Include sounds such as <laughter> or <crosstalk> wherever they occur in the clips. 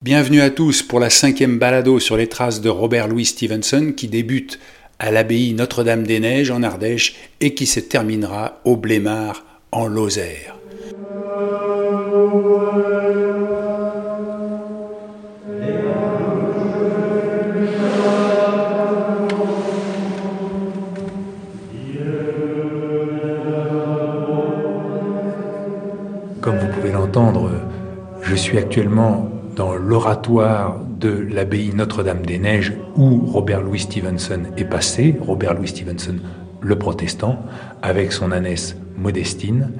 Bienvenue à tous pour la cinquième balado sur les traces de Robert Louis Stevenson qui débute à l'abbaye Notre-Dame-des-Neiges en Ardèche et qui se terminera au Blémard en Lozère. Comme vous pouvez l'entendre, je suis actuellement dans l'oratoire de l'abbaye Notre-Dame-des-Neiges où Robert Louis Stevenson est passé, Robert Louis Stevenson le protestant, avec son ânesse Modestine.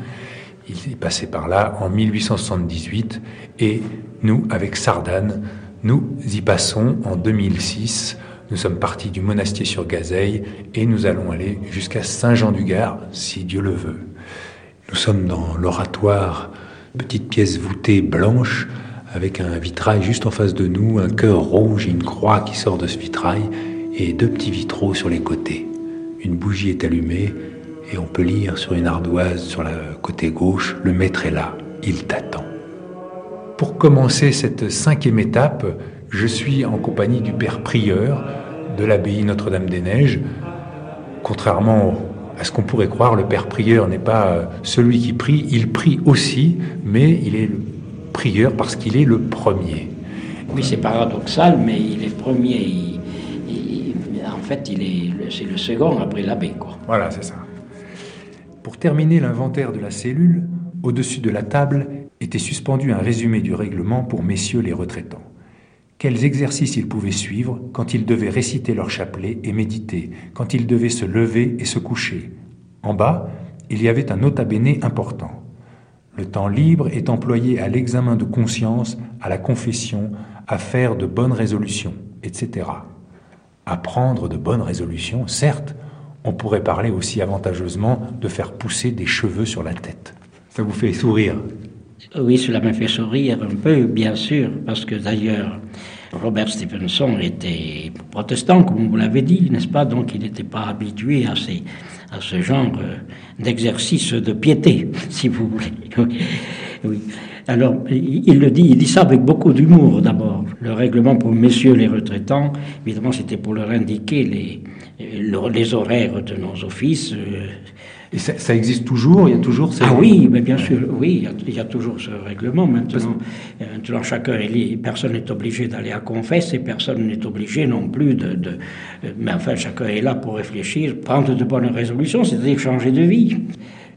Il est passé par là en 1878 et nous, avec Sardane, nous y passons en 2006. Nous sommes partis du monastier sur Gazeille et nous allons aller jusqu'à Saint-Jean-du-Gard, si Dieu le veut. Nous sommes dans l'oratoire, petite pièce voûtée blanche, avec un vitrail juste en face de nous, un cœur rouge et une croix qui sort de ce vitrail, et deux petits vitraux sur les côtés. Une bougie est allumée, et on peut lire sur une ardoise sur le côté gauche, le maître est là, il t'attend. Pour commencer cette cinquième étape, je suis en compagnie du père prieur de l'abbaye Notre-Dame-des-Neiges. Contrairement à ce qu'on pourrait croire, le père prieur n'est pas celui qui prie, il prie aussi, mais il est le prieur parce qu'il est le premier. Oui, c'est paradoxal, mais il est premier. Il, il, en fait, il est, c'est le second après l'abbé, quoi. Voilà, c'est ça. Pour terminer l'inventaire de la cellule, au-dessus de la table était suspendu un résumé du règlement pour messieurs les retraitants. Quels exercices ils pouvaient suivre quand ils devaient réciter leur chapelet et méditer, quand ils devaient se lever et se coucher? En bas, il y avait un nota bene important. Le temps libre est employé à l'examen de conscience, à la confession, à faire de bonnes résolutions, etc. À prendre de bonnes résolutions, certes, on pourrait parler aussi avantageusement de faire pousser des cheveux sur la tête. Ça vous fait sourire? Oui, cela me fait sourire un peu, bien sûr, parce que d'ailleurs, Robert Stevenson était protestant, comme vous l'avez dit, n'est-ce pas? Donc il n'était pas habitué à, ces, à ce genre d'exercice de piété, <laughs> si vous voulez. Oui. Alors, il le dit, il dit ça avec beaucoup d'humour d'abord. Le règlement pour messieurs les retraitants, évidemment, c'était pour leur indiquer les, les horaires de nos offices. Et ça, ça, existe toujours Il y a toujours Ah oui, mais bien sûr, oui, il y a, il y a toujours ce règlement. Maintenant, maintenant chacun est libre, personne n'est obligé d'aller à confesse et personne n'est obligé non plus de, de, Mais enfin, chacun est là pour réfléchir, prendre de bonnes résolutions, c'est-à-dire changer de vie.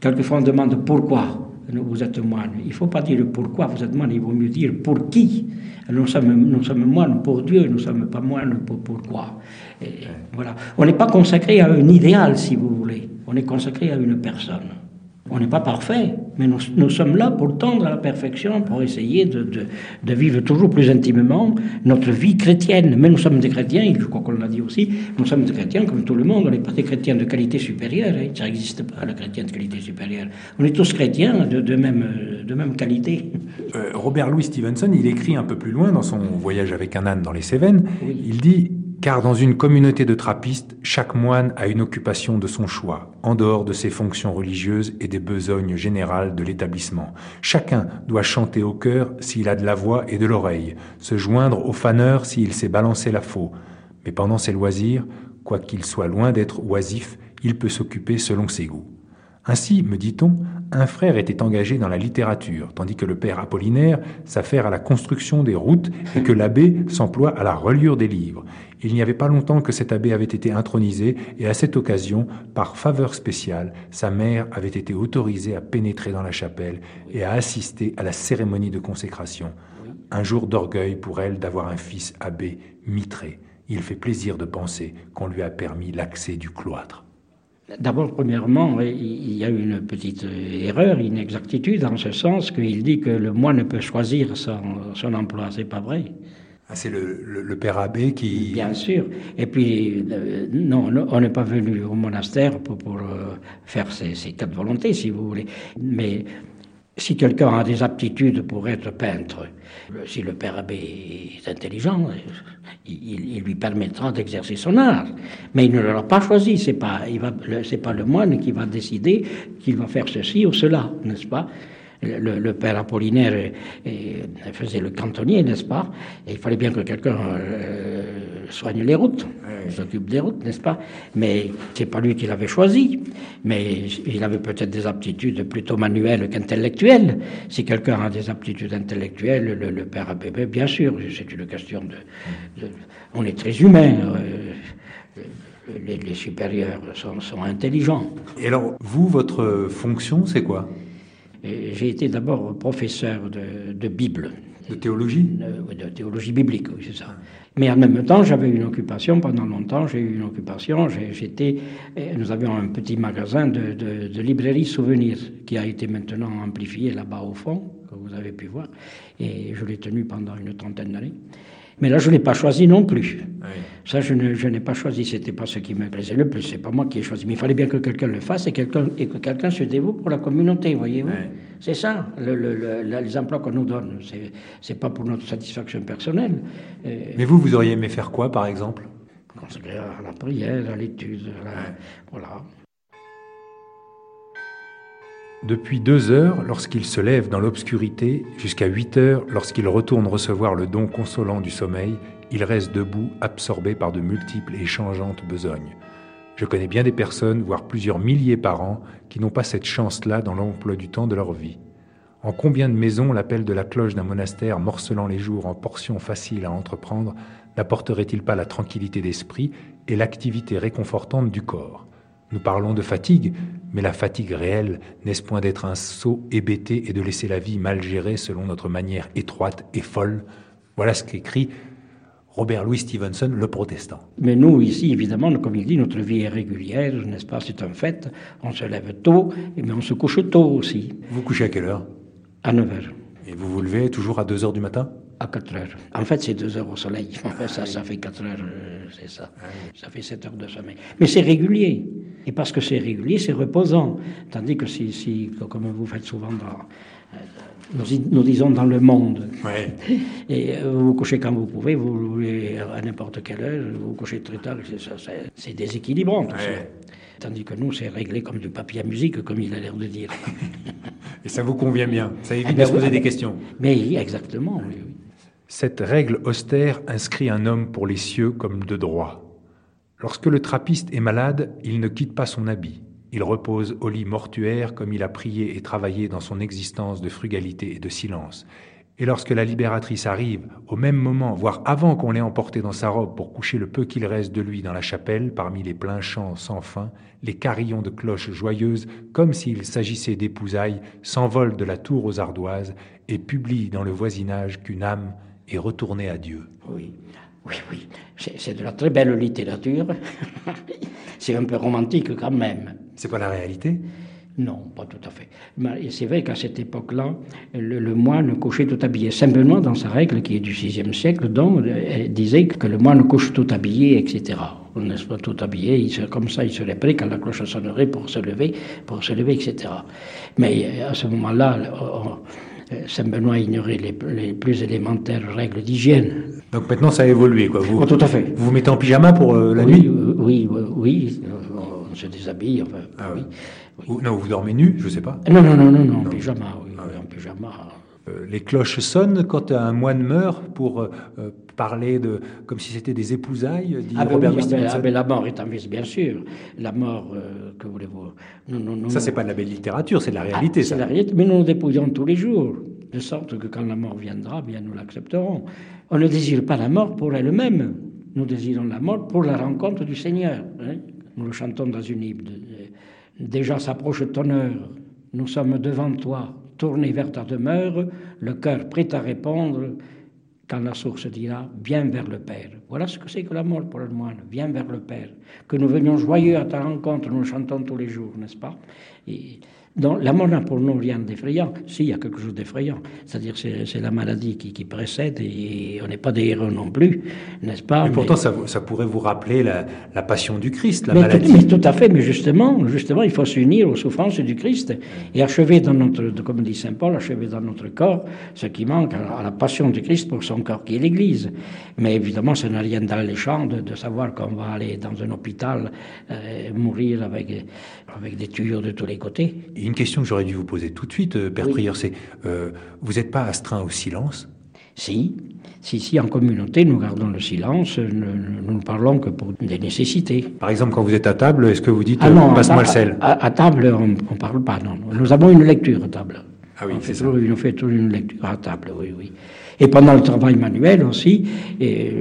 Quelquefois, on demande pourquoi vous êtes moine. Il ne faut pas dire pourquoi vous êtes moine, il vaut mieux dire pour qui. Nous sommes, nous sommes moines pour Dieu, nous ne sommes pas moines pour pourquoi. Et voilà. On n'est pas consacré à un idéal, si vous voulez. On est consacré à une personne. On n'est pas parfait, mais nous, nous, sommes là pour tendre à la perfection, pour essayer de, de, de, vivre toujours plus intimement notre vie chrétienne. Mais nous sommes des chrétiens, je crois qu'on l'a dit aussi, nous sommes des chrétiens comme tout le monde, on n'est pas des chrétiens de qualité supérieure, hein, ça n'existe pas, le chrétien de qualité supérieure. On est tous chrétiens de, de même, de même qualité. Euh, Robert Louis Stevenson, il écrit un peu plus loin dans son voyage avec un âne dans les Cévennes, oui. il dit car dans une communauté de trappistes, chaque moine a une occupation de son choix, en dehors de ses fonctions religieuses et des besognes générales de l'établissement. Chacun doit chanter au cœur s'il a de la voix et de l'oreille, se joindre au faneur s'il sait balancer la faux. Mais pendant ses loisirs, quoiqu'il soit loin d'être oisif, il peut s'occuper selon ses goûts. Ainsi, me dit-on, un frère était engagé dans la littérature, tandis que le père Apollinaire s'affaire à la construction des routes et que l'abbé s'emploie à la reliure des livres. Il n'y avait pas longtemps que cet abbé avait été intronisé, et à cette occasion, par faveur spéciale, sa mère avait été autorisée à pénétrer dans la chapelle et à assister à la cérémonie de consécration. Un jour d'orgueil pour elle d'avoir un fils abbé mitré. Il fait plaisir de penser qu'on lui a permis l'accès du cloître. D'abord, premièrement, il y a une petite erreur, une inexactitude, en ce sens qu'il dit que le moine peut choisir son, son emploi. C'est pas vrai. Ah, c'est le, père abbé qui. Bien sûr. Et puis, euh, non, on n'est pas venu au monastère pour, pour euh, faire ses, ses, quatre volontés, si vous voulez. Mais si quelqu'un a des aptitudes pour être peintre, si le père abbé est intelligent, il, lui permettra d'exercer son art. Mais il ne l'aura pas choisi. C'est pas, c'est pas le moine qui va décider qu'il va faire ceci ou cela, n'est-ce pas? Le, père Apollinaire faisait le cantonnier, n'est-ce pas? Et il fallait bien que quelqu'un euh, soigne les routes, s'occupe des routes, n'est-ce pas? Mais c'est pas lui qui l'avait choisi. Mais il avait peut-être des aptitudes plutôt manuelles qu'intellectuelles. Si quelqu'un a des aptitudes intellectuelles, le, père Abbé, bien sûr, c'est une question de, On est très humain. Euh, les, supérieurs sont, sont intelligents. Et alors, vous, votre fonction, c'est quoi? J'ai été d'abord professeur de, Bible. De théologie de, de, théologie biblique, oui, c'est ça. Mais en même temps, j'avais une occupation, pendant longtemps, j'ai eu une occupation. J'étais, nous avions un petit magasin de, de, librairie souvenirs qui a été maintenant amplifié là-bas au fond, que vous avez pu voir. Et je l'ai tenu pendant une trentaine d'années. Mais là, je ne l'ai pas choisi non plus. Ça, je, n'ai pas choisi. Ce n'était pas ce qui me plaisait le plus. C'est pas moi qui ai choisi. Mais il fallait bien que quelqu'un le fasse et, que quelqu'un se dévoue pour la communauté, voyez-vous. C'est ça, les emplois qu'on nous donne. C'est, n'est pas pour notre satisfaction personnelle. Euh, Mais vous, vous auriez aimé faire quoi, par exemple? Consacrer à la prière, à l'étude, voilà. Depuis deux heures, lorsqu'il se lève dans l'obscurité, jusqu'à huit heures, lorsqu'il retourne recevoir le don consolant du sommeil, il reste debout, absorbé par de multiples et changeantes besognes. Je connais bien des personnes, voire plusieurs milliers par an, qui n'ont pas cette chance-là dans l'emploi du temps de leur vie. En combien de maisons l'appel de la cloche d'un monastère morcelant les jours en portions faciles à entreprendre n'apporterait-il pas la tranquillité d'esprit et l'activité réconfortante du corps? Nous parlons de fatigue, mais la fatigue réelle n'est-ce point d'être un sot hébété et de laisser la vie mal gérée selon notre manière étroite et folle? Voilà ce qu'écrit Robert Louis Stevenson, le protestant. Mais nous, ici, évidemment, comme il dit, notre vie est régulière, n'est-ce pas? C'est un fait. On se lève tôt, mais on se couche tôt aussi. Vous couchez à quelle heure? À 9 heures. Et vous vous levez toujours à 2 heures du matin? À 4 heures. En fait, c'est 2 heures au soleil. <laughs> ça, ça fait 4 heures, euh, c'est ça. Ah ça fait 7 heures de sommeil. Mais c'est régulier. Et parce que c'est régulier, c'est reposant. Tandis que si, si, comme vous faites souvent dans, euh, nous, disons dans le monde. <laughs> Et euh, vous vous couchez quand vous pouvez, vous voulez à n'importe quelle heure, vous vous couchez très tard, c'est déséquilibrant tout ça. Tandis que nous, c'est réglé comme du papier à musique, comme il a l'air de dire. <laughs> Et ça vous convient bien, ça évite ah ben de se poser des questions. Mais exactement, oui. Cette règle austère inscrit un homme pour les cieux comme de droit. Lorsque le trappiste est malade, il ne quitte pas son habit. Il repose au lit mortuaire comme il a prié et travaillé dans son existence de frugalité et de silence. Et lorsque la libératrice arrive, au même moment, voire avant qu'on l'ait emporté dans sa robe pour coucher le peu qu'il reste de lui dans la chapelle, parmi les pleins chants sans fin, les carillons de cloches joyeuses, comme s'il s'agissait d'épousailles, s'envolent de la tour aux ardoises et publient dans le voisinage qu'une âme est retournée à Dieu. Oui. Oui, oui, c'est de la très belle littérature. <laughs> c'est un peu romantique quand même. C'est pas la réalité? Non, pas tout à fait. C'est vrai qu'à cette époque-là, le, moine couchait tout habillé. Saint-Benoît, dans sa règle qui est du VIe siècle, donc, disait que le moine couche tout habillé, etc. N'est-ce pas tout habillé? Il Comme ça, il serait prêt quand la cloche sonnerait pour se lever, pour se lever, etc. Mais à ce moment-là, Saint-Benoît ignorait les, les, plus élémentaires règles d'hygiène. Donc maintenant, ça a évolué, quoi. Vous, oh, tout à fait. Vous vous mettez en pyjama pour euh, la nuit euh, Oui, oui, on se déshabille, enfin, ah oui. non, vous dormez nu, je ne sais pas. Non, non, non, non, non, en pyjama, oui, ah en pyjama. Euh, les cloches sonnent quand un moine meurt pour parler de comme si c'était des épousailles, dit ah Robert oui, ah ben, la mort est en vie, bien sûr. La mort, que voulez-vous? Non, non, non, Ça, c'est pas de la belle littérature, c'est de la réalité. c'est la réalité, mais nous nous dépouillons tous les jours de sorte que quand la mort viendra, bien nous l'accepterons. On ne désire pas la mort pour elle-même, nous désirons la mort pour la rencontre du Seigneur. Hein. nous le chantons dans une hymne. Déjà s'approche ton heure, nous sommes devant toi, tournés vers ta demeure, le cœur prêt à répondre, quand la source dira Viens vers le Père. Voilà ce que c'est que la mort pour le moine, viens vers le Père. Que nous venions joyeux à ta rencontre, nous chantons tous les jours, n'est-ce pas? Donc, la mort n'a pour nous rien d'effrayant. Si, il y a quelque chose d'effrayant. C'est-à-dire c'est, c'est la maladie qui, qui, précède et on n'est pas des héros non plus, n'est-ce pas? Mais, pourtant, ça, ça, pourrait vous rappeler la, la passion du Christ, la mais maladie. Tout, mais tout à fait, mais justement, justement, il faut s'unir aux souffrances du Christ et achever dans notre, comme dit Saint Paul, achever dans notre corps ce qui manque à la passion du Christ pour son corps qui est l'Église. Mais évidemment, ça n'a rien d'alléchant de, de savoir qu'on va aller dans un hôpital euh, mourir avec, avec des tuyaux de tous les côtés. Et une question que j'aurais dû vous poser tout de suite, Père oui. Prieur, c'est euh, vous n'êtes pas astreint au silence? Si, si, si, en communauté, nous gardons le silence, nous, nous ne parlons que pour des nécessités. Par exemple, quand vous êtes à table, est-ce que vous dites ah non, passe-moi le sel à, à, table, on ne parle pas, non. Nous avons une lecture à table. Ah oui, on fait, ça. Toujours, on fait toujours une lecture à table, oui, oui. Et pendant le travail manuel aussi, et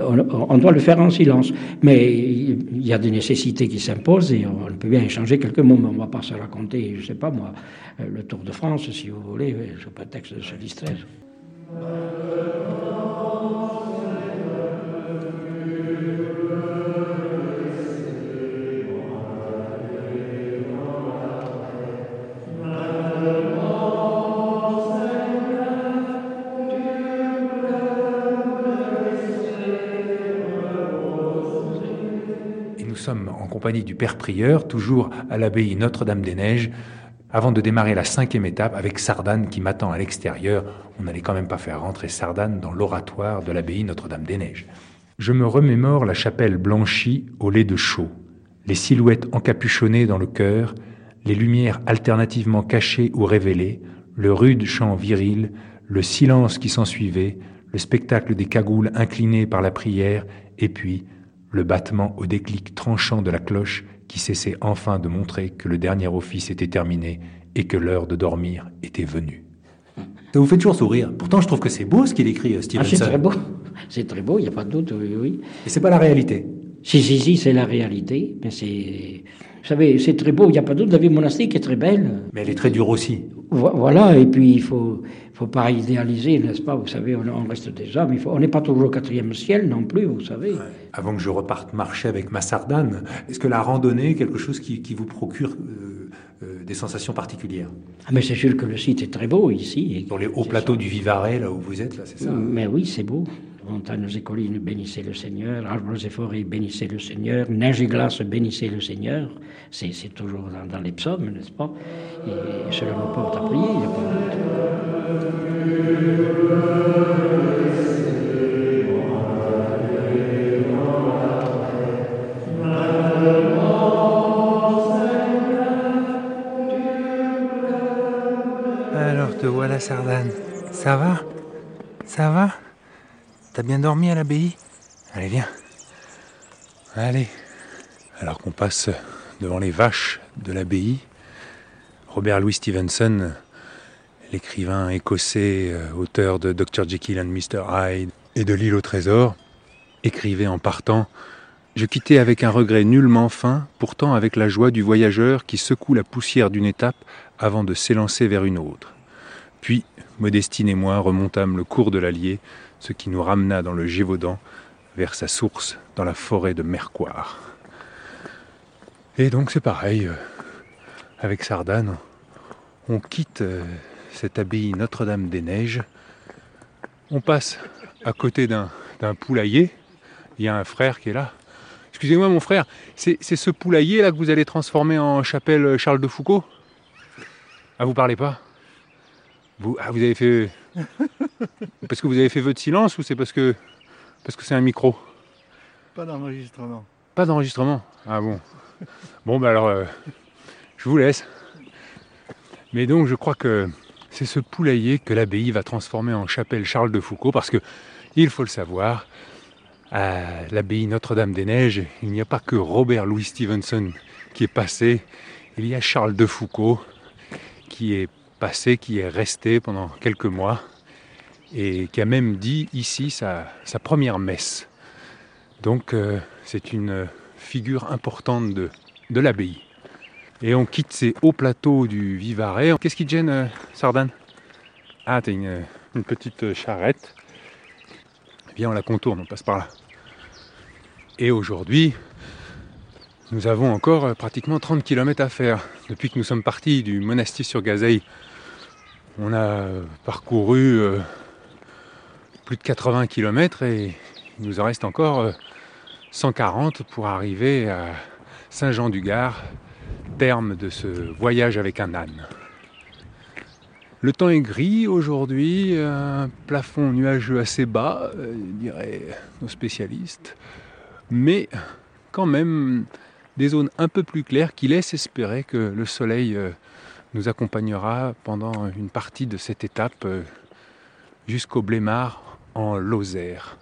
on, on, doit le faire en silence. Mais il y a des nécessités qui s'imposent et on peut bien échanger quelques mots, mais on ne va pas se raconter, je ne sais pas moi, le Tour de France, si vous voulez, sous prétexte de se distraire. Du Père Prieur, toujours à l'abbaye Notre-Dame-des-Neiges, avant de démarrer la cinquième étape avec Sardane qui m'attend à l'extérieur. On n'allait quand même pas faire rentrer Sardane dans l'oratoire de l'abbaye Notre-Dame-des-Neiges. Je me remémore la chapelle blanchie au lait de chaux, les silhouettes encapuchonnées dans le chœur, les lumières alternativement cachées ou révélées, le rude chant viril, le silence qui s'ensuivait, le spectacle des cagoules inclinées par la prière, et puis le battement au déclic tranchant de la cloche qui cessait enfin de montrer que le dernier office était terminé et que l'heure de dormir était venue. Ça vous fait toujours sourire. Pourtant, je trouve que c'est beau ce qu'il écrit, Stevenson. Ah, c'est très beau. C'est très beau, il n'y a pas de doute, oui, oui. Et c'est pas la réalité. Si, si, si, c'est la réalité. Mais c'est. Vous savez, c'est très beau, il n'y a pas doute. La vie monastique est très belle. Mais elle est très dure aussi. Voilà, et puis il faut, faut pas idéaliser, n'est-ce pas Vous savez, on, on, reste des hommes. Il faut, on n'est pas toujours au quatrième ciel non plus, vous savez. Ouais. Avant que je reparte marcher avec ma sardane, est-ce que la randonnée est quelque chose qui, qui vous procure euh, euh, des sensations particulières? Ah, Mais c'est sûr que le site est très beau ici. Sur les hauts plateaux ça. du Vivarais, là où vous êtes, là, c'est ça? Mais oui, c'est beau. Montagnes et collines, bénissez le Seigneur. Arbres et forêts, bénissez le Seigneur. Neige et glace, bénissez le Seigneur. C'est toujours dans, les psaumes, n'est-ce pas? Et cela nous porte à prier, Alors te voilà, Sardane. Ça va? Ça va? T'as bien dormi à l'abbaye Allez, viens. Allez. Alors qu'on passe devant les vaches de l'abbaye, Robert Louis Stevenson, l'écrivain écossais, auteur de Dr. Jekyll and Mr. Hyde et de L'île au trésor, écrivait en partant Je quittais avec un regret nullement fin, pourtant avec la joie du voyageur qui secoue la poussière d'une étape avant de s'élancer vers une autre. Puis, Modestine et moi remontâmes le cours de l'Allier, ce qui nous ramena dans le Gévaudan, vers sa source dans la forêt de Mercoire. Et donc c'est pareil, euh, avec Sardane, on quitte euh, cette abbaye Notre-Dame-des-Neiges, on passe à côté d'un poulailler, il y a un frère qui est là. Excusez-moi mon frère, c'est ce poulailler là que vous allez transformer en chapelle Charles de Foucault? Ah vous parlez pas? Ah, vous avez fait... <laughs> parce que vous avez fait votre silence ou c'est parce que parce que c'est un micro? Pas d'enregistrement. Pas d'enregistrement Ah bon. Bon ben alors, euh, je vous laisse. Mais donc je crois que c'est ce poulailler que l'abbaye va transformer en chapelle Charles de Foucault parce que, il faut le savoir, à l'abbaye Notre-Dame-des-Neiges, il n'y a pas que Robert Louis Stevenson qui est passé, il y a Charles de Foucault qui est passé, qui est resté pendant quelques mois et qui a même dit ici sa, première messe. Donc euh, c'est une figure importante de, l'abbaye. Et on quitte ces hauts plateaux du Vivarais. Qu'est-ce qui te gêne, euh, Sardane Ah, t'as une, une, petite charrette. eh bien on la contourne, on passe par là. Et aujourd'hui, nous avons encore euh, pratiquement 30 km à faire. Depuis que nous sommes partis du monastir sur Gazeille, on a euh, parcouru euh, plus de 80 km et il nous en reste encore 140 pour arriver à Saint-Jean-du-Gard, terme de ce voyage avec un âne. Le temps est gris aujourd'hui, un plafond nuageux assez bas, diraient nos spécialistes, mais quand même des zones un peu plus claires qui laissent espérer que le soleil euh, nous accompagnera pendant une partie de cette étape euh, jusqu'au Blémard en Lozère.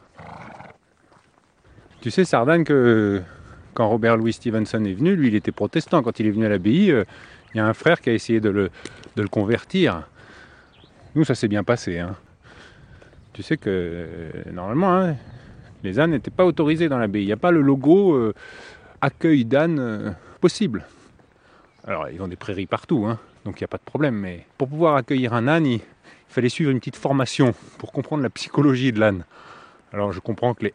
Tu sais, Sardane, que quand Robert Louis Stevenson est venu, lui, il était protestant. Quand il est venu à l'abbaye, euh, il y a un frère qui a essayé de le, convertir. Nous, ça s'est bien passé. Hein. Tu sais que, normalement, hein, les ânes n'étaient pas autorisés dans l'abbaye. Il n'y a pas le logo accueil d'ânes euh, possible. Alors, ils ont des prairies partout, hein, donc il n'y a pas de problème. Mais pour pouvoir accueillir un âne, il, fallait suivre une petite formation pour comprendre la psychologie de l'âne. Alors, je comprends que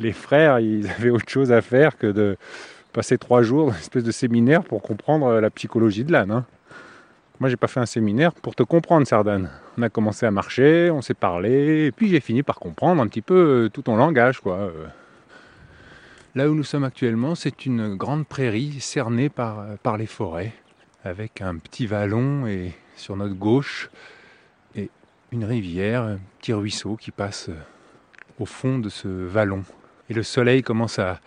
les, <laughs> frères, ils avaient autre chose à faire que de passer trois jours dans une espèce de séminaire pour comprendre la psychologie de l'âne. Hein. Moi, j'ai pas fait un séminaire pour te comprendre, Sardane. On a commencé à marcher, on s'est parlé, et puis j'ai fini par comprendre un petit peu tout ton langage, quoi. Là où nous sommes actuellement, c'est une grande prairie cernée par les forêts, avec un petit vallon et sur notre gauche et une rivière, un petit ruisseau qui passe au fond de ce vallon. Et le soleil commence à,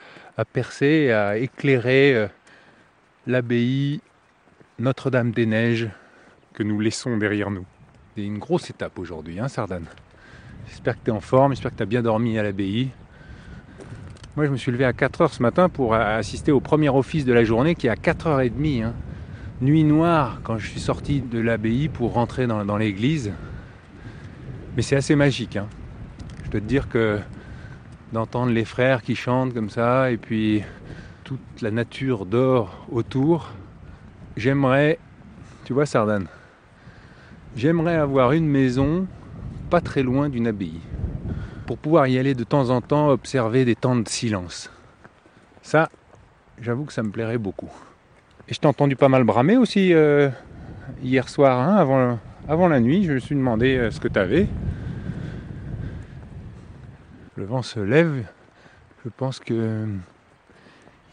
percer, à éclairer euh, l'abbaye Notre-Dame-des-Neiges que nous laissons derrière nous. C'est une grosse étape aujourd'hui, hein, Sardane. J'espère que tu es en forme, j'espère que tu as bien dormi à l'abbaye. Moi, je me suis levé à 4h ce matin pour assister au premier office de la journée qui est à 4h30. Hein. Nuit noire quand je suis sorti de l'abbaye pour rentrer dans, l'église. Mais c'est assez magique. Hein. Je dois te dire que d'entendre les frères qui chantent comme ça et puis toute la nature d'or autour, j'aimerais, tu vois Sardane, j'aimerais avoir une maison pas très loin d'une abbaye pour pouvoir y aller de temps en temps observer des temps de silence. Ça, j'avoue que ça me plairait beaucoup. Et je t'ai entendu pas mal bramer aussi euh, hier soir, hein, avant, la nuit. Je me suis demandé euh, ce que tu avais. Le vent se lève. Je pense que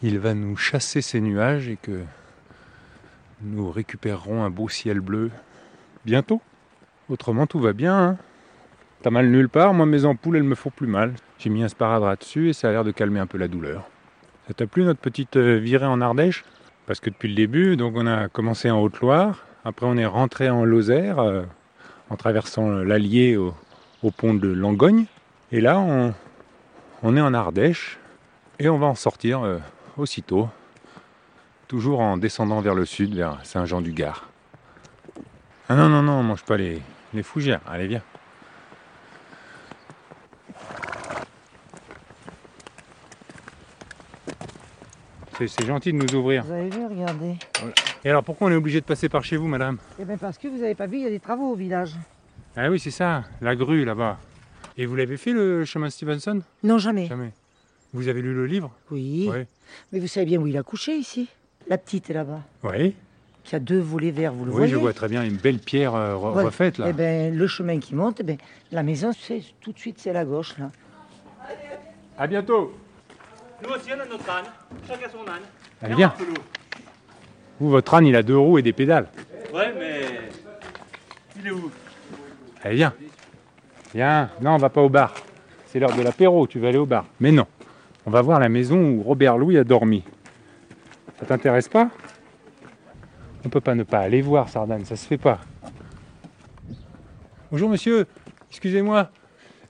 il va nous chasser ces nuages et que nous récupérerons un beau ciel bleu bientôt. Autrement, tout va bien. Hein T'as mal nulle part, moi mes ampoules elles me font plus mal. J'ai mis un sparadrap dessus et ça a l'air de calmer un peu la douleur. Ça t'a plu notre petite euh, virée en Ardèche? Parce que depuis le début, donc on a commencé en Haute-Loire, après on est rentré en Lozère euh, en traversant l'Allier au, pont de Langogne. Et là on, est en Ardèche et on va en sortir euh, aussitôt, toujours en descendant vers le sud, vers Saint-Jean-du-Gard. Ah non, non, non, on mange pas les fougères. Allez, viens. C'est gentil de nous ouvrir. Vous avez vu, regardez. Et alors pourquoi on est obligé de passer par chez vous, madame Eh bien parce que vous n'avez pas vu, il y a des travaux au village. Ah oui, c'est ça, la grue là-bas. Et vous l'avez fait le chemin Stevenson? Non, jamais. Jamais. Vous avez lu le livre? Oui. Mais vous savez bien où il a couché ici? La petite est là-bas. Oui. Qui a deux volets verts, vous le voyez? Oui, je vois très bien une belle pierre euh, refaite là. Eh bien, le chemin qui monte, eh ben, la maison, c'est tout de suite, c'est la gauche là. À bientôt. Nous aussi, on a notre âne. Chacun son âne. Allez, viens. Vous, votre âne, il a deux roues et des pédales. Ouais, mais. Il est où? Allez, viens. Viens. Non, on va pas au bar. C'est l'heure de l'apéro, tu vas aller au bar. Mais non. On va voir la maison où Robert Louis a dormi. Ça t'intéresse pas? On peut pas ne pas aller voir, Sardane, ça se fait pas. Bonjour monsieur, excusez-moi.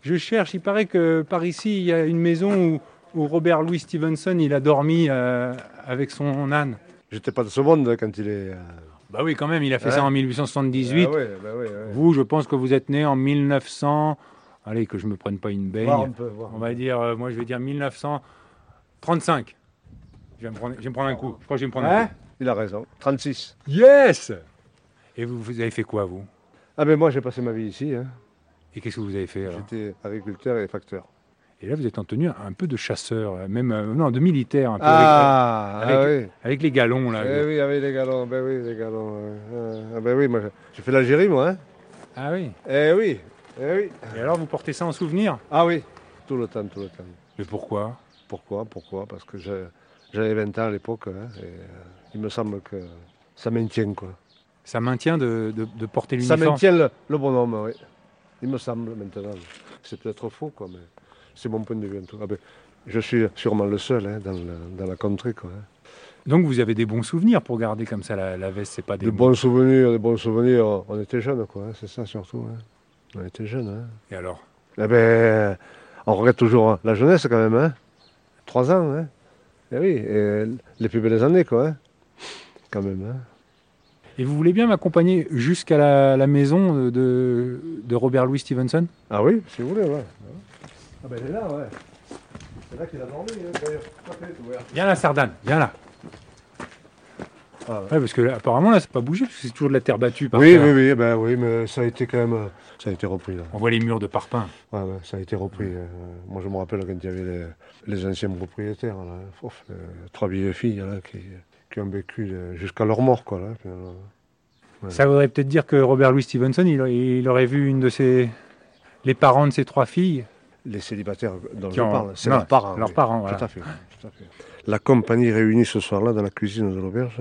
Je cherche, il paraît que par ici, il y a une maison où où Robert Louis Stevenson il a dormi euh, avec son âne. J'étais pas de ce monde quand il est. Euh, bah oui, quand même, il a fait ça en 1878. Ah bah vous, je pense que vous êtes né en 1900. Allez, que je me prenne pas une baigne. On va dire, euh, moi je vais dire 1935. Je vais, me prendre, un coup. Je crois que je vais me prendre un hein coup. Il a raison. 36. Yes Et vous, vous avez fait quoi, vous? Ah ben moi j'ai passé ma vie ici. Hein. Et qu'est-ce que vous avez fait J'étais agriculteur et facteur. Et là, vous êtes en tenue un peu de chasseur, euh, même euh, non, de militaire, un peu Ah, avec, ah avec- oui. avec les galons là. Eh oui, avec les galons, ben oui, les galons. euh, ah ben oui, moi, j'ai fait l'Algérie, moi. Hein. Ah oui. Eh oui, eh oui. Et alors, vous portez ça en souvenir? Ah oui, tout le temps, tout le temps. Mais pourquoi? Pourquoi Pourquoi? Parce que j'avais 20 ans à l'époque, hein, et euh, il me semble que ça maintient, quoi. Ça maintient de, de- de porter Ça l'uniforme? maintient le, le bonhomme, oui. Il me semble maintenant. C'est peut-être faux, quoi, mais c'est mon point de vue en tout cas. Ben, je suis sûrement le seul hein, dans, la, dans la contrée, quoi. hein. Donc, vous avez des bons souvenirs pour garder comme ça la, la veste. C'est pas des De bons souvenirs, des bons souvenirs. On était jeunes, quoi. hein, c'est ça surtout. On était jeunes. Et alors? Eh ben, on regrette toujours la jeunesse quand même. Trois ans. Hein. Eh oui, et les plus belles années, quoi. Quand même. Et vous voulez bien m'accompagner jusqu'à la, la maison de, de Robert Louis Stevenson? Ah oui, si vous voulez, ouais. Ah ben, elle est là, ouais. C'est là qu'il a dormi, hein, d'ailleurs. Viens là, Sardane, viens là. Ah, ouais. Ouais, parce que là, apparemment, là, c'est pas bougé, parce que c'est toujours de la terre battue. Par Oui, terre. oui, oui, ben oui, mais ça a été quand même. euh, Ça a été repris, là. On voit les murs de parpaing. Ouais, ouais, ça a été repris. euh, moi, je me rappelle quand il y avait les, les anciens propriétaires, là. Ouf, euh, trois vieilles filles, là, qui, qui ont vécu jusqu'à leur mort, quoi, là. finalement. Ouais. Ça voudrait peut-être dire que Robert Louis Stevenson, il, il aurait vu une de ses. les parents de ses trois filles. Les célibataires dont Qui je ont- parle, c'est leurs parents. leurs oui. parents, voilà. Tout à fait, tout à fait. La compagnie réunie ce soir-là dans la cuisine de l'auberge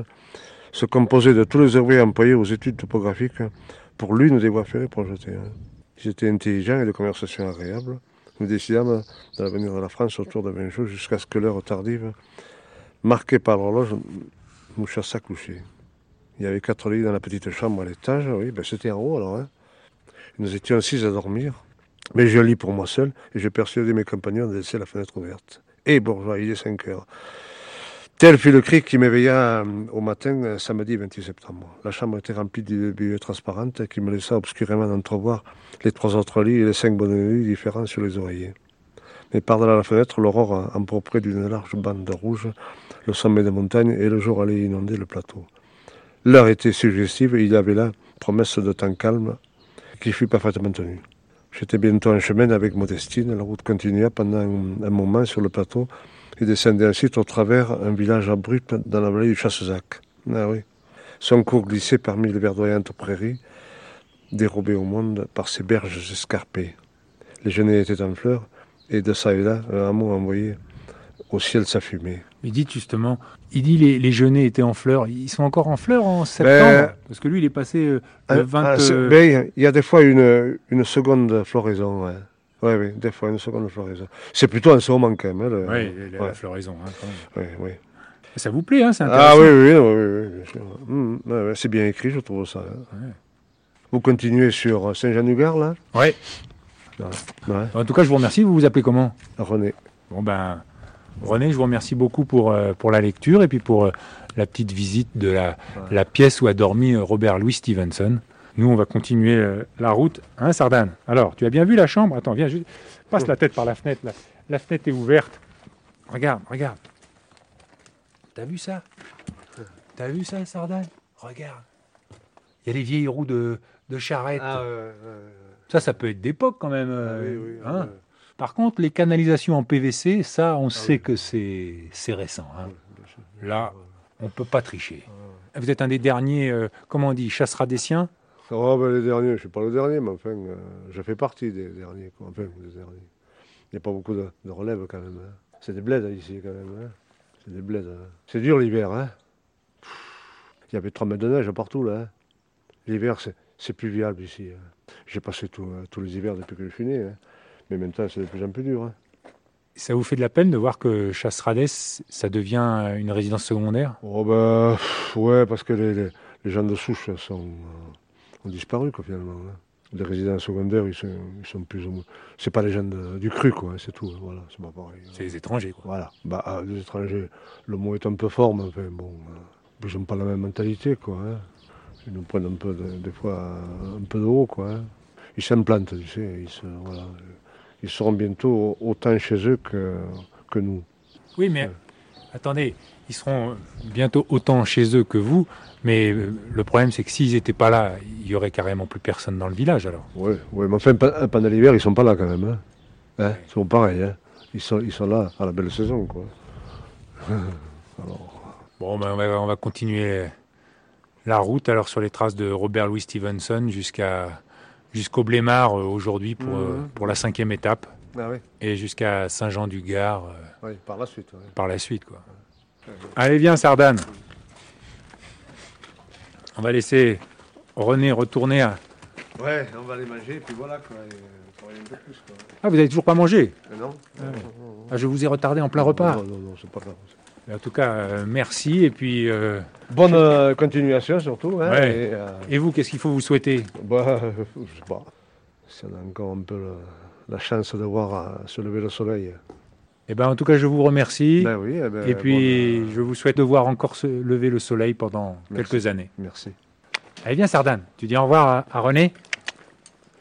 se composait de tous les ouvriers employés aux études topographiques pour l'une des voies ferrées projetées. hein. Ils étaient intelligents et de conversation agréable. Nous décidâmes de l'avenir de la France autour de 20 jours jusqu'à ce que l'heure tardive, marquée par l'horloge, nous chasse à coucher. Il y avait quatre lits dans la petite chambre à l'étage, oui, ben c'était en haut alors. hein. Nous étions assis à dormir. Mais je lis pour moi seul et j'ai persuadé mes compagnons de laisser la fenêtre ouverte. Et bourgeois, il est 5 heures. Tel fut le cri qui m'éveilla euh, au matin, euh, samedi 28 septembre. La chambre était remplie de buées transparentes qui me laissa obscurément entrevoir les trois autres lits et les cinq bonnes lits différents sur les oreillers. Mais par-delà la fenêtre, l'aurore empourprée d'une large bande rouge, le sommet des montagnes et le jour allait inonder le plateau. L'heure était suggestive et il y avait là promesse de temps calme qui fut parfaitement tenue. J'étais bientôt en chemin avec Modestine. La route continua pendant un, moment sur le plateau et descendait ensuite au travers un village abrupt dans la vallée du Chassezac. Ah. Son cours glissait parmi les verdoyantes prairies, dérobées au monde par ces berges escarpées. Les genêts étaient en fleurs et de ça et là, un hameau envoyé au ciel sa fumée. Mais dites justement, il dit les, les genêts étaient en fleurs. Ils sont encore en fleurs en septembre? Parce que lui, il est passé euh, le Ah, 20. ah, c'est- euh, ben, il y a des fois une, une seconde floraison. Ouais. Ouais, oui, des fois une seconde floraison. C'est plutôt en ce moment quand même. hein, le- ouais, la, ouais. floraison. hein, quand même. Ouais, ouais. Ça vous plaît, hein, c'est Ah intéressant. oui, oui, oui, oui, oui, bien sûr. Hum, ouais, c'est bien écrit, je trouve ça. hein. Ouais. Vous continuez sur Saint-Jean-du-Gard, là? Ouais, En tout cas, je vous remercie. Vous vous appelez comment? René. Bon ben, René, je vous remercie beaucoup pour, euh, pour la lecture et puis pour euh, la petite visite de la, la pièce où a dormi euh, Robert Louis Stevenson. Nous, on va continuer la route. Hein, Sardane? Alors, tu as bien vu la chambre? Attends, viens, juste, passe la tête par la fenêtre. là. La fenêtre est ouverte. Regarde, regarde. T'as vu ça? T'as vu ça, Sardane? Regarde. Il y a les vieilles roues de, de charrette. Ah, Ça, ça peut être d'époque quand même. euh, oui, oui, hein? Par contre, les canalisations en PVC, ça, on sait que c'est récent. hein. Là, on peut pas tricher. Vous êtes un des derniers, euh, comment on dit, chassera des siens? Oh, ben, les derniers, je ne suis pas le dernier, mais enfin, euh, je fais partie des derniers. Quoi. Enfin, des derniers. Il n'y a pas beaucoup de, de relève quand même. hein. C'est des bleds ici quand même. hein. C'est des bleds. hein. C'est dur l'hiver. Hein. Il y avait 3 mètres de neige partout là. hein. L'hiver, c'est, plus viable ici. hein. J'ai passé tout, euh, tous les hivers depuis que je suis né. Hein. Mais maintenant, c'est de plus en plus dur. hein. Ça vous fait de la peine de voir que Chasseradès, ça devient une résidence secondaire? Oh ben, pff, ouais, parce que les, les- les gens de souche sont, euh, ont disparu quoi, finalement. hein. Les résidents secondaires, ils sont, ils sont plus ou moins. C'est pas les gens de- du cru, quoi, c'est tout. hein, Voilà, c'est pas pareil. C'est les étrangers, quoi. Voilà. Bah, ah, les étrangers, le mot est un peu fort, mais enfin, bon, euh, ils n'ont pas la même mentalité, quoi. hein. Ils nous prennent un peu, de- des fois, un peu de haut, quoi. hein. Ils s'implantent, tu sais. Ils, se- voilà. Ils seront bientôt autant chez eux que, que nous. Oui, mais Attendez, ils seront bientôt autant chez eux que vous, mais euh, le problème c'est que s'ils n'étaient pas là, il y aurait carrément plus personne dans le village alors. Oui, ouais, mais enfin, pe- pendant l'hiver, ils sont pas là quand même. Hein. Hein, Ils sont pareils. Hein. Ils, sont, ils sont là à la belle saison. Quoi. <laughs> Bon, ben, on, va, on va continuer la route alors sur les traces de Robert Louis Stevenson jusqu'à jusqu'au Blémar euh, aujourd'hui pour, euh, Mhm. pour la cinquième étape Ah oui, et jusqu'à Saint-Jean-du-Gard euh, oui, par la suite. ouais. par la suite. Quoi. Allez, viens, Sardane. On va laisser René retourner à. Ouais, on va aller manger, puis voilà, quoi. Et, pour aller un peu plus, quoi. Ah, vous n'avez toujours pas mangé non ah, Je vous ai retardé en plein repas. Non, non, non, c'est pas grave. En tout cas, euh, merci. Et puis, euh, Bonne euh, continuation surtout. Hein, Ouais. et, et vous, qu'est-ce qu'il faut vous souhaiter? bah, je sais pas. Si on a encore un peu le- la chance de voir se lever le soleil. Eh ben, en tout cas, je vous remercie. Ben oui, eh ben, Et puis, euh, je vous souhaite de voir encore se lever le soleil pendant Merci. quelques années. Merci. Allez, viens, Sardane. Tu dis au revoir à, à René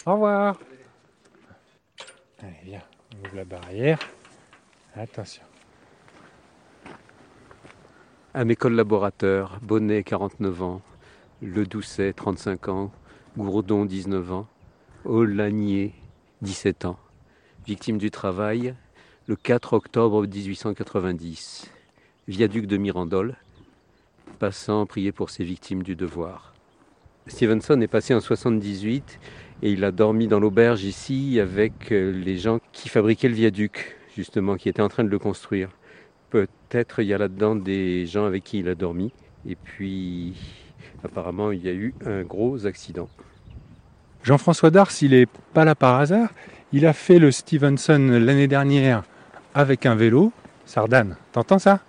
Au revoir. Allez, viens. On ouvre la barrière. Attention. À mes collaborateurs, Bonnet, 49 ans, Le Doucet, 35 ans, Gourdon, 19 ans, Aulagnier, 17 ans. Victime du travail, le 4 octobre 1890. Viaduc de Mirandole. Passant, prier pour ses victimes du devoir. Stevenson est passé en 78 et il a dormi dans l'auberge ici avec euh, les gens qui fabriquaient le viaduc, justement, qui étaient en train de le construire. Peut-être il y a là-dedans des gens avec qui il a dormi. Et puis, apparemment, il y a eu un gros accident. Jean-François Dars, il est pas là par hasard. Il a fait le Stevenson l'année dernière avec un vélo. Sardane, t'entends ça?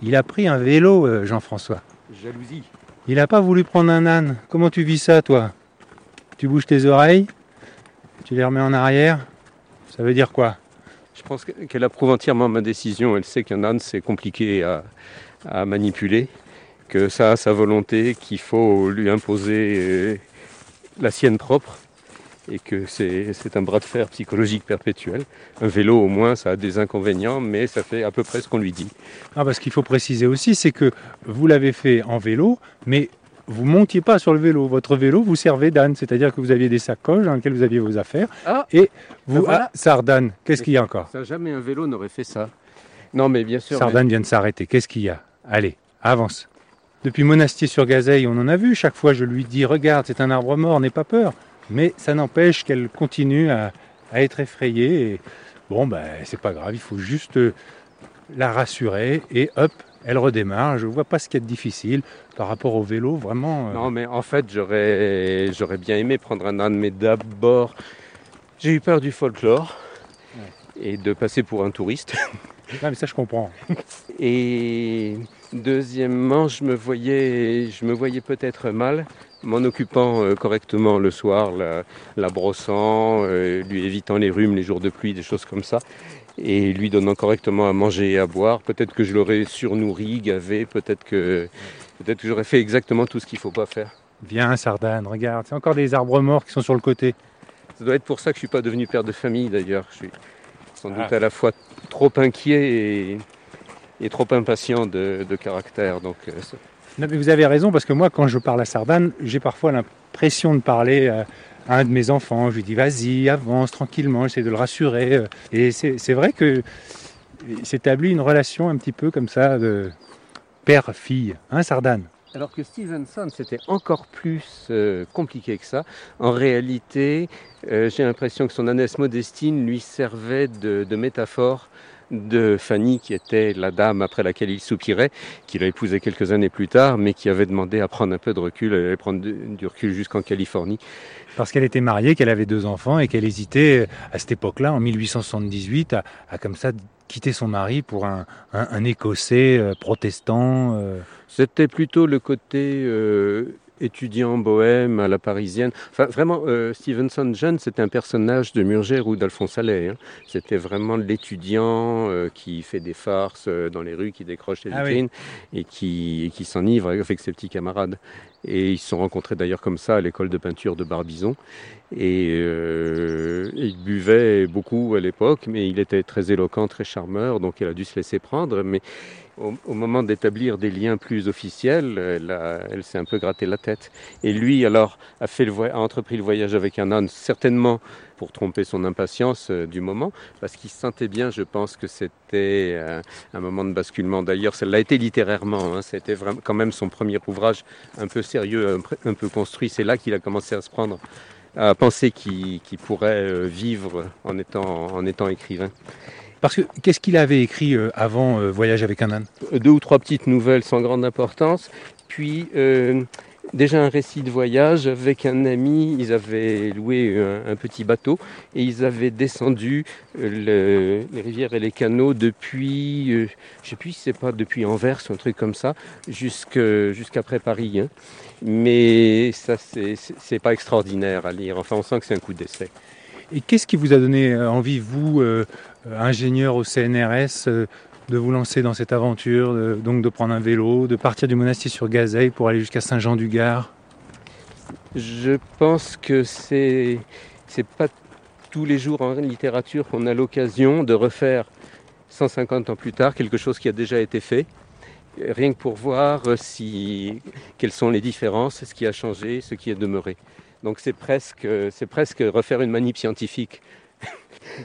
Il a pris un vélo, euh, Jean-François. Jalousie. Il n'a pas voulu prendre un âne. Comment tu vis ça, toi? Tu bouges tes oreilles? Tu les remets en arrière? Ça veut dire quoi? Je pense que- qu'elle approuve entièrement ma décision. Elle sait qu'un âne, c'est compliqué à, manipuler, que ça a sa volonté, qu'il faut lui imposer euh, la sienne propre, et que c'est un bras de fer psychologique perpétuel. Un vélo, au moins, ça a des inconvénients, mais ça fait à peu près ce qu'on lui dit. Ah, parce qu'il faut préciser aussi, c'est que vous l'avez fait en vélo, mais vous montiez pas sur le vélo. Votre vélo vous servait d'âne, c'est-à-dire que vous aviez des sacoches dans lesquelles vous aviez vos affaires. Ah Et vous, Ben voilà. ah, Sardane, qu'est-ce qu'il y a encore? Ça, jamais un vélo n'aurait fait ça. Non, mais bien sûr. Sardane vient de s'arrêter. Qu'est-ce qu'il y a? Allez, avance. Depuis Monastier-sur-Gazeille, on en a vu. Chaque fois, je lui dis Regarde, c'est un arbre mort, n'aie pas peur. Mais ça n'empêche qu'elle continue à, à être effrayée. Et bon, ben, c'est pas grave. Il faut juste euh, la rassurer. Et hop, elle redémarre. Je vois pas ce qu'il y a de difficile par rapport au vélo. Vraiment. euh, Non, mais en fait, j'aurais, j'aurais bien aimé prendre un âne, mais d'abord, j'ai eu peur du folklore et de passer pour un touriste. non, mais ça, je comprends. <laughs> Et deuxièmement, je me voyais, je me voyais peut-être mal m'en occupant euh, correctement le soir, la, la brossant, euh, lui évitant les rhumes, les jours de pluie, des choses comme ça, et lui donnant correctement à manger et à boire. Peut-être que je l'aurais surnourri, gavé, peut-être que, peut-être que j'aurais fait exactement tout ce qu'il ne faut pas faire. Viens, Sardane, regarde. C'est encore des arbres morts qui sont sur le côté. Ça doit être pour ça que je suis pas devenu père de famille d'ailleurs. Je suis sans doute Ah. à la fois trop inquiet et, et trop impatient de, de caractère. Donc, euh, Non, mais vous avez raison, parce que moi, quand je parle à Sardane, j'ai parfois l'impression de parler euh, un de mes enfants. Je lui dis, vas-y, avance tranquillement, j'essaie de le rassurer. Et c'est vrai que s'établit une relation un petit peu comme ça de père-fille. Hein, Sardane? Alors que Stevenson, c'était encore plus euh, compliqué que ça. En réalité, euh, j'ai l'impression que son ânesse Modestine lui servait de, métaphore de Fanny, qui était la dame après laquelle il soupirait, qu'il a épousée quelques années plus tard, mais qui avait demandé à prendre un peu de recul. Elle allait prendre du recul jusqu'en Californie. Parce qu'elle était mariée, qu'elle avait deux enfants et qu'elle hésitait euh, à cette époque-là, en 1878, à, à comme ça quitter son mari pour un, un- un Écossais euh, protestant. euh. C'était plutôt le côté euh, étudiant bohème à la parisienne. Enfin, vraiment, Stevenson jeune, c'était un personnage de Murger ou d'Alphonse Allais. hein. C'était vraiment l'étudiant qui fait des farces dans les rues, qui décroche les Ah oui. vitrines et qui, et qui s'enivre avec ses petits camarades. Et ils se sont rencontrés d'ailleurs comme ça à l'école de peinture de Barbizon. Et euh, il buvait beaucoup à l'époque, mais il était très éloquent, très charmeur, donc il a dû se laisser prendre. Mais au, moment d'établir des liens plus officiels, elle, s'est un peu gratté la tête. Et lui, alors, a, fait le a entrepris le voyage avec un âne, certainement pour tromper son impatience euh, du moment, parce qu'il se sentait bien, je pense que c'était euh, un moment de basculement. D'ailleurs, ça l'a été littérairement, hein, c'était quand même son premier ouvrage un peu sérieux, un, peu construit. C'est là qu'il a commencé à se prendre, à penser qu'il pourrait euh, vivre en étant, en étant écrivain. Parce que qu'est-ce qu'il avait écrit avant Voyage avec un âne? Deux ou trois petites nouvelles sans grande importance, puis déjà un récit de voyage avec un ami. Ils avaient loué un, petit bateau et ils avaient descendu euh, les rivières et les canaux depuis, euh, je sais plus si c'est pas depuis Anvers ou un truc comme ça, jusqu'après Paris. Hein. Mais ça, c'est pas extraordinaire à lire. Enfin, on sent que c'est un coup d'essai. Et qu'est-ce qui vous a donné envie, vous, euh, ingénieur au CNRS, de vous lancer dans cette aventure, donc de prendre un vélo, de partir du monastère sur Gazeille pour aller jusqu'à Saint-Jean-du-Gard Je pense que c'est c'est pas tous les jours en littérature qu'on a l'occasion de refaire 150 ans plus tard quelque chose qui a déjà été fait, rien que pour voir si quelles sont les différences, ce qui a changé, ce qui est demeuré. Donc c'est presque c'est presque refaire une manip scientifique.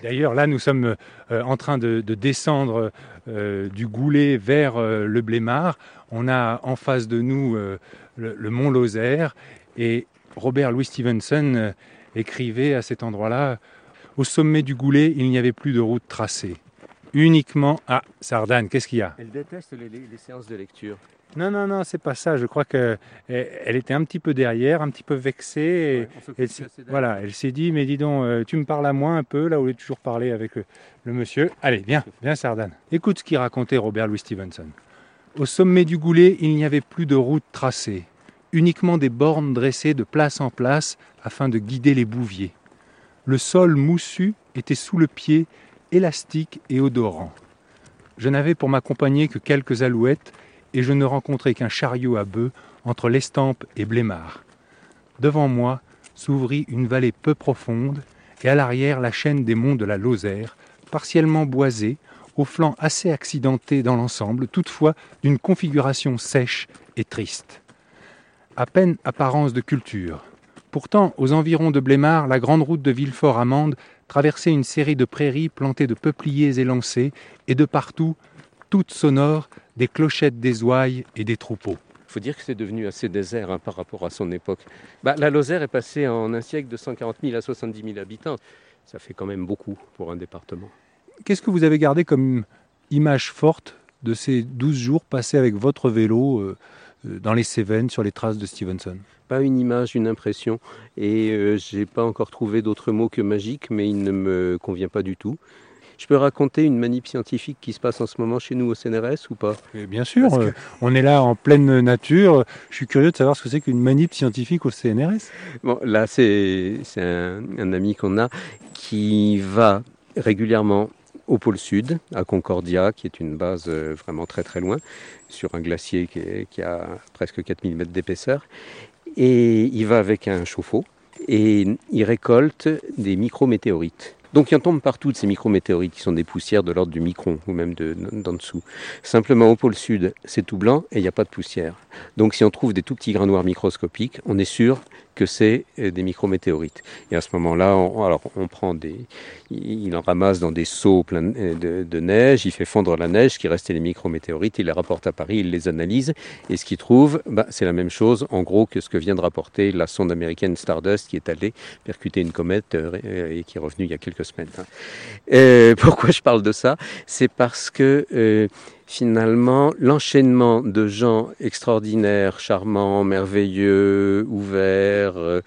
D'ailleurs, là, nous sommes euh, en train de, descendre euh, du Goulet vers euh, le Blémard. On a en face de nous le, mont Lozère et Robert Louis Stevenson écrivait à cet endroit-là Au sommet du Goulet, il n'y avait plus de route tracée. Uniquement à Sardane. Qu'est-ce qu'il y a? Elle déteste les séances de lecture. Non, non, non, c'est pas ça. Je crois qu'elle elle était un petit peu derrière, un petit peu vexée. Et, voilà, elle s'est dit, mais dis donc, euh, tu me parles à moi un peu, là où est toujours parlé avec le, monsieur. Allez, viens, viens, Sardane. Écoute ce qu'il racontait Robert Louis Stevenson. Au sommet du goulet, il n'y avait plus de route tracée, uniquement des bornes dressées de place en place afin de guider les bouviers. Le sol moussu était sous le pied, élastique et odorant. Je n'avais pour m'accompagner que quelques alouettes et je ne rencontrai qu'un chariot à bœufs entre l'Estampe et Blémard. Devant moi s'ouvrit une vallée peu profonde, et à l'arrière la chaîne des monts de la Lozère, partiellement boisée, au flanc assez accidenté dans l'ensemble, toutefois d'une configuration sèche et triste. À peine apparence de culture. Pourtant, aux environs de Blémard, la grande route de Villefort-Amande traversait une série de prairies plantées de peupliers élancés, et de partout, toutes sonores, des clochettes des ouailles et des troupeaux. Il faut dire que c'est devenu assez désert hein, par rapport à son époque. Bah, la Lozère est passée en un siècle de 140 000 à 70 000 habitants. Ça fait quand même beaucoup pour un département. Qu'est-ce que vous avez gardé comme image forte de ces 12 jours passés avec votre vélo euh, euh, dans les Cévennes sur les traces de Stevenson? Pas une image, une impression. Et euh, je n'ai pas encore trouvé d'autre mot que magique, mais il ne me convient pas du tout. Je peux raconter une manip scientifique qui se passe en ce moment chez nous au CNRS ou pas? Bien sûr, euh, on est là en pleine nature. Je suis curieux de savoir ce que c'est qu'une manip scientifique au CNRS. Bon, là, c'est un, un ami qu'on a qui va régulièrement au pôle sud, à Concordia, qui est une base euh, vraiment très très loin, sur un glacier qui, qui a presque 4000 mètres d'épaisseur. Et il va avec un chauffe-eau et il récolte des micrométéorites. Donc il en tombe partout de ces micrométéorites qui sont des poussières de l'ordre du micron ou même d'en dessous. Simplement au pôle sud, c'est tout blanc et il n'y a pas de poussière. Donc si on trouve des tout petits grains noirs microscopiques, on est sûr que c'est euh, des micrométéorites. Et à ce moment-là, alors on prend des, il en ramasse dans des seaux pleins de, de, neige, il fait fondre la neige, qui restait les micrométéorites, il les rapporte à Paris, il les analyse, et ce qu'il trouve, bah, c'est la même chose, en gros, que ce que vient de rapporter la sonde américaine Stardust, qui est allée percuter une comète euh, et qui est revenue il y a quelques semaines. Euh, <laughs> pourquoi je parle de ça? C'est parce que euh, finalement, l'enchaînement de gens extraordinaires, charmants, merveilleux, ouverts, euh,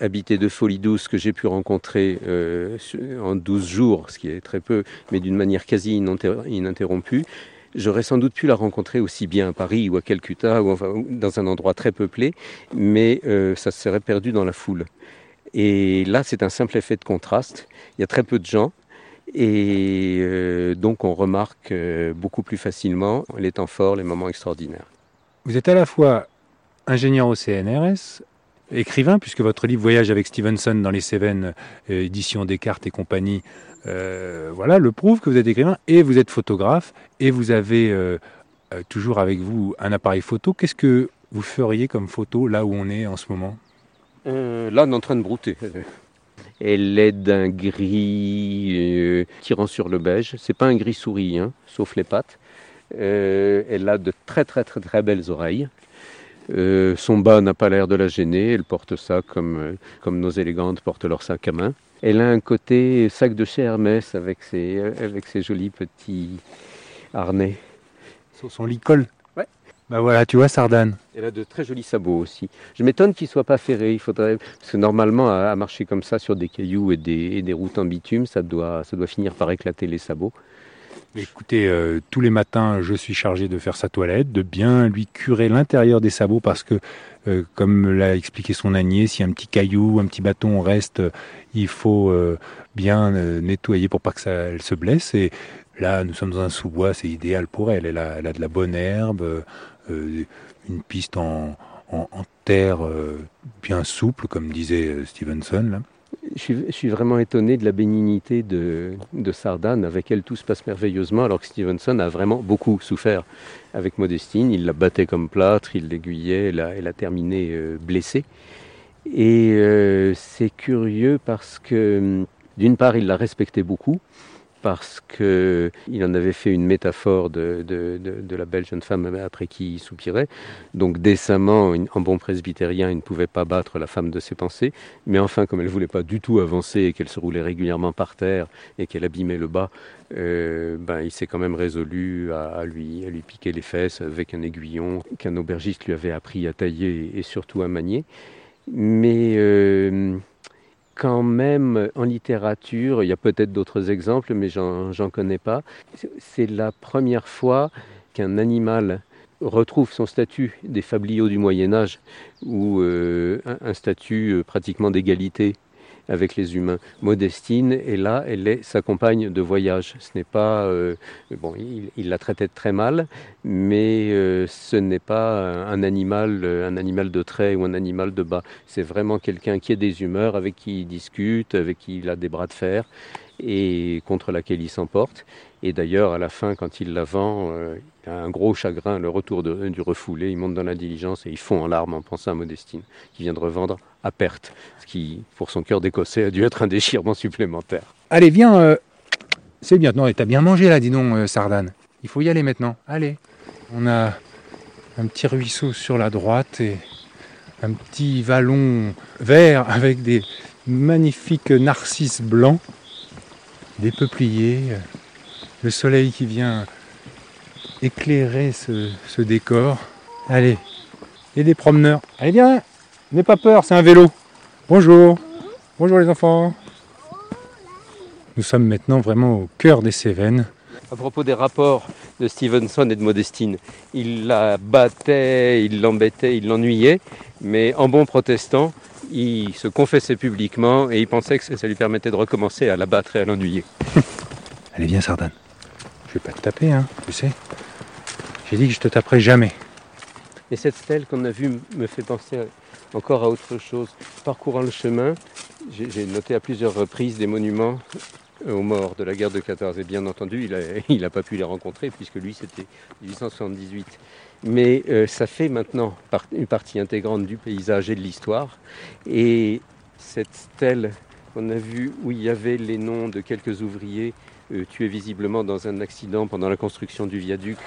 habités de folie douce que j'ai pu rencontrer euh, en 12 jours, ce qui est très peu, mais d'une manière quasi ininterrompue, J'aurais sans doute pu la rencontrer aussi bien à Paris ou à Calcutta ou dans un endroit très peuplé, mais euh, ça se serait perdu dans la foule. Et là, c'est un simple effet de contraste. Il y a très peu de gens, et euh, donc on remarque euh, beaucoup plus facilement les temps forts, les moments extraordinaires. Vous êtes à la fois ingénieur au CNRS, écrivain, puisque votre livre Voyage avec Stevenson dans les Cévennes, euh, édition Descartes et compagnie, voilà, le prouve que vous êtes écrivain, et vous êtes photographe, et vous avez toujours avec vous un appareil photo. Qu'est-ce que vous feriez comme photo là où on est en ce moment? Là, on est en train de brouter. <laughs> Elle est d'un gris euh, tirant sur le beige. C'est pas un gris souris, hein, sauf les pattes. Euh, elle a de très très très belles oreilles. Euh, son bas n'a pas l'air de la gêner. Elle porte ça comme, nos élégantes portent leur sac à main. Elle a un côté sac de chez Hermès avec ses, avec ses jolis petits harnais. Son licol. Bah voilà, tu vois, Sardane. Elle a de très jolis sabots aussi. Je m'étonne qu'il ne soit pas ferré. Il faudrait parce que normalement à, marcher comme ça sur des cailloux et des, et des routes en bitume, ça doit, ça doit finir par éclater les sabots. Écoutez, euh, tous les matins, je suis chargé de faire sa toilette, de bien lui curer l'intérieur des sabots parce que, euh, comme l'a expliqué son ânier, si un petit caillou, un petit bâton reste, euh, il faut euh, bien nettoyer pour pas que ça elle se blesse. Et là, nous sommes dans un sous-bois, c'est idéal pour elle. Elle a, elle a de la bonne herbe, une piste en, en- terre euh, bien souple, comme disait euh, Stevenson. Je suis, vraiment étonné de la bénignité de, de Sardane. Avec elle, tout se passe merveilleusement, alors que Stevenson a vraiment beaucoup souffert avec Modestine. Il la battait comme plâtre, il l'aiguillait, elle elle a terminé euh, blessée. Et euh, c'est curieux parce que, hum, d'une part, il la respectait beaucoup, parce qu'il en avait fait une métaphore de, de- de- la belle jeune femme après qui il soupirait. Donc décemment, en bon presbytérien, il ne pouvait pas battre la femme de ses pensées. Mais enfin, comme elle ne voulait pas du tout avancer et qu'elle se roulait régulièrement par terre et qu'elle abîmait le bas, euh, ben, il s'est quand même résolu à, à lui, à lui piquer les fesses avec un aiguillon qu'un aubergiste lui avait appris à tailler et surtout à manier. Mais euh, quand même, en littérature, il y a peut-être d'autres exemples, mais j'en connais pas. C'est- la première fois qu'un animal retrouve son statut des fabliaux du Moyen Âge, ou euh, un, un statut euh, pratiquement d'égalité avec les humains. Modestine est là, elle est sa compagne de voyage. Ce n'est pas, euh, bon, il, la traitait très mal, mais euh, ce n'est pas un animal, euh, un animal de trait ou un animal de bas. C'est vraiment quelqu'un qui a des humeurs, avec qui il discute, avec qui il a des bras de fer et contre laquelle il s'emporte. Et d'ailleurs, à la fin, quand il la vend, euh, il a un gros chagrin, le retour du refoulé. Il monte dans la diligence et il fond en larmes en pensant à Modestine, qui vient de revendre à perte, ce qui, pour son cœur d'écossais, a dû être un déchirement supplémentaire. Allez, viens. euh, C'est bien. Non, t'as bien mangé là, dis donc, euh, Sardane. Il faut y aller maintenant. Allez. On a un petit ruisseau sur la droite et un petit vallon vert avec des magnifiques narcisses blancs, des peupliers, euh, le soleil qui vient éclairer ce, ce décor. Allez. Et des promeneurs. Allez, viens. N'aie pas peur, c'est un vélo. Bonjour. Bonjour les enfants. Nous sommes maintenant vraiment au cœur des Cévennes. À propos des rapports de Stevenson et de Modestine, il la battait, il l'embêtait, il l'ennuyait, mais en bon protestant, il se confessait publiquement et il pensait que ça lui permettait de recommencer à la battre et à l'ennuyer. <laughs> Allez, viens, Sardane. Je vais pas te taper, hein, tu sais. J'ai dit que je te taperai jamais. Et cette stèle qu'on a vue me fait penser encore à autre chose. Parcourant le chemin, j'ai j'ai noté à plusieurs reprises des monuments aux morts de la guerre de 14. Et bien entendu, il n'a <laughs> pas pu les rencontrer puisque lui, c'était 1878. Mais euh, ça fait maintenant une partie intégrante du paysage et de l'histoire. Et cette stèle qu'on a vue où il y avait les noms de quelques ouvriers euh, tués visiblement dans un accident pendant la construction du viaduc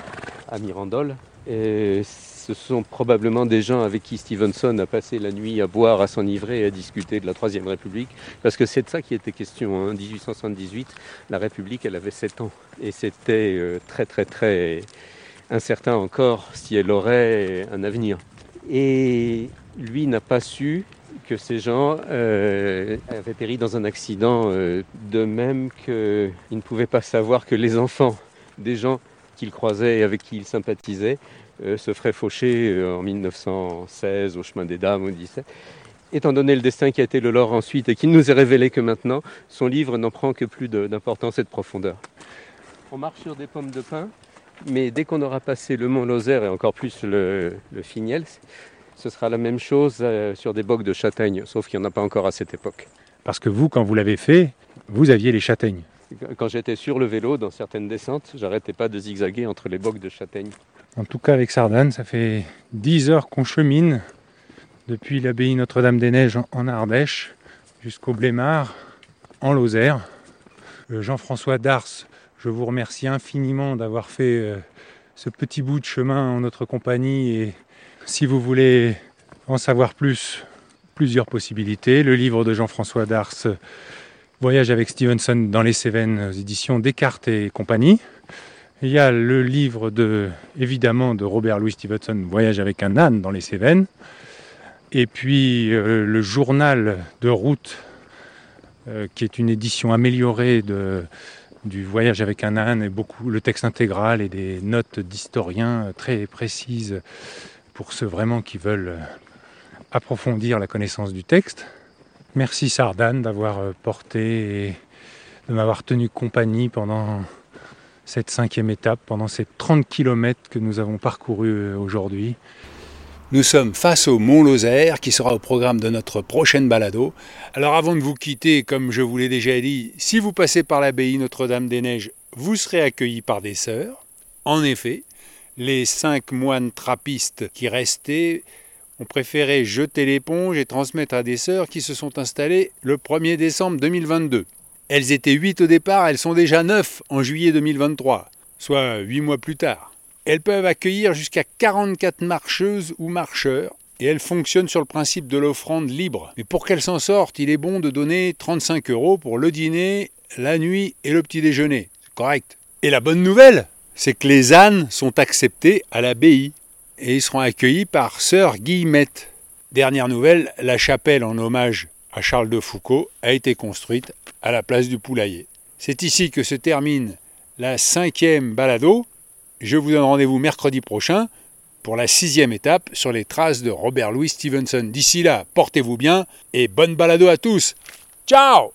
à Mirandole, et ce sont probablement des gens avec qui Stevenson a passé la nuit à boire, à s'enivrer et à discuter de la Troisième République, parce que c'est de ça qui était question. En 1878, la République, elle avait 7 ans, et c'était euh, très très très incertain encore si elle aurait un avenir. Et lui n'a pas su que ces gens euh, avaient péri dans un accident, euh, de même qu'il ne pouvait pas savoir que les enfants des gens qu'il croisait et avec qui il sympathisait euh, se feraient faucher en 1916 au chemin des dames au 17. Étant donné le destin qui a été le leur ensuite et qu'il nous est révélé que maintenant, son livre n'en prend que plus d'importance et de profondeur. On marche sur des pommes de pin, mais dès qu'on aura passé le mont Lozère et encore plus le, le Finiel, ce sera la même chose euh, sur des bocs de châtaignes, sauf qu'il n'y en a pas encore à cette époque. Parce que vous, quand vous l'avez fait, vous aviez les châtaignes. Quand j'étais sur le vélo, dans certaines descentes, j'arrêtais pas de zigzaguer entre les bocs de châtaignes. En tout cas avec Sardane, ça fait 10 heures qu'on chemine depuis l'abbaye Notre-Dame-des-Neiges en Ardèche jusqu'au Blémard en Lozère. Euh, Jean-François Dars, je vous remercie infiniment d'avoir fait euh, ce petit bout de chemin en notre compagnie et si vous voulez en savoir plus, plusieurs possibilités. Le livre de Jean-François Dars, Voyage avec Stevenson dans les Cévennes, éditions Descartes et compagnie. Il y a le livre de, évidemment, de Robert Louis Stevenson, Voyage avec un âne dans les Cévennes. Et puis euh, le journal de route, euh, qui est une édition améliorée du Voyage avec un âne, et beaucoup le texte intégral et des notes d'historiens très précises pour ceux vraiment qui veulent approfondir la connaissance du texte. Merci Sardane d'avoir euh, porté et de m'avoir tenu compagnie pendant cette cinquième étape, pendant ces 30 km que nous avons parcourus euh, aujourd'hui. Nous sommes face au Mont Lozère qui sera au programme de notre prochaine balado. Alors avant de vous quitter, comme je vous l'ai déjà dit, si vous passez par l'abbaye Notre-Dame-des-Neiges, vous serez accueillis par des sœurs. En effet, les cinq moines trappistes qui restaient ont préféré jeter l'éponge et transmettre à des sœurs qui se sont installées le 1er décembre 2022. Elles étaient 8 au départ, elles sont déjà 9 en juillet 2023, soit 8 mois plus tard. Elles peuvent accueillir jusqu'à 44 marcheuses ou marcheurs et elles fonctionnent sur le principe de l'offrande libre. Mais pour qu'elles s'en sortent, il est bon de donner 35 euros pour le dîner, la nuit et le petit déjeuner. Correct. Et la bonne nouvelle, c'est que les ânes sont acceptés à l'abbaye et ils seront accueillis par sœur Guillemette. Dernière nouvelle, la chapelle en hommage à Charles de Foucault a été construite à la place du poulailler. C'est ici que se termine la cinquième balado. Je vous donne rendez-vous mercredi prochain pour la sixième étape sur les traces de Robert Louis Stevenson. D'ici là, portez-vous bien et bonne balado à tous. Ciao